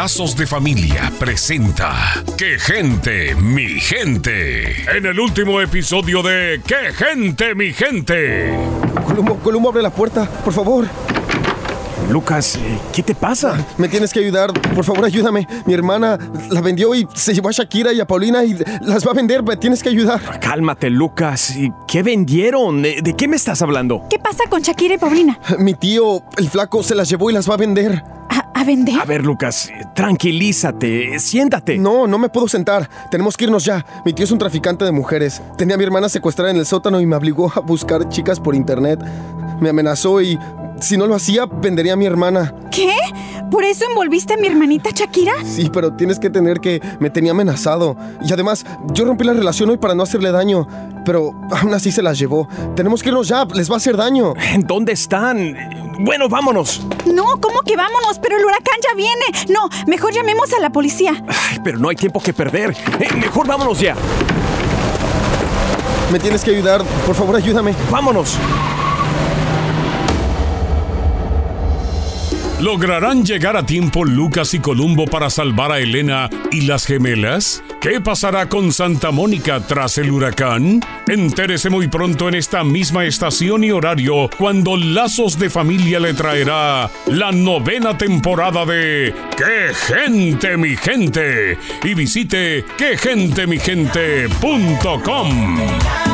Lazos de Familia presenta ¡Qué gente, mi gente! En el último episodio de ¡Qué gente, mi gente! Columbo, Columbo, abre la puerta, por favor. Lucas, eh, ¿qué te pasa? Me tienes que ayudar, por favor, ayúdame. Mi hermana la vendió y se llevó a Shakira y a Paulina y las va a vender. Me tienes que ayudar. Cálmate, Lucas. ¿Y ¿Qué vendieron? ¿De, de qué me estás hablando? ¿Qué pasa con Shakira y Paulina? Mi tío, el flaco, se las llevó y las va a vender. ¿A, a vender? A ver, Lucas, tranquilízate, siéntate. No, no me puedo sentar. Tenemos que irnos ya. Mi tío es un traficante de mujeres. Tenía a mi hermana secuestrada en el sótano y me obligó a buscar chicas por internet. Me amenazó y si no lo hacía, vendería a mi hermana. ¿Qué? ¿Por eso envolviste a mi hermanita Shakira? Sí, pero tienes que tener que me tenía amenazado. Y además, yo rompí la relación hoy para no hacerle daño. Pero aún así se las llevó. Tenemos que irnos ya, les va a hacer daño. ¿En dónde están? Bueno, vámonos. No, ¿cómo que vámonos? Pero el huracán ya viene. No, mejor llamemos a la policía. Ay, pero no hay tiempo que perder. Eh, mejor vámonos ya. Me tienes que ayudar. Por favor, ayúdame. Vámonos. ¿Lograrán llegar a tiempo Lucas y Columbo para salvar a Elena y las gemelas? ¿Qué pasará con Santa Mónica tras el huracán? Entérese muy pronto en esta misma estación y horario cuando Lazos de Familia le traerá la novena temporada de ¡Qué gente, mi gente! Y visite quegentemigente.com.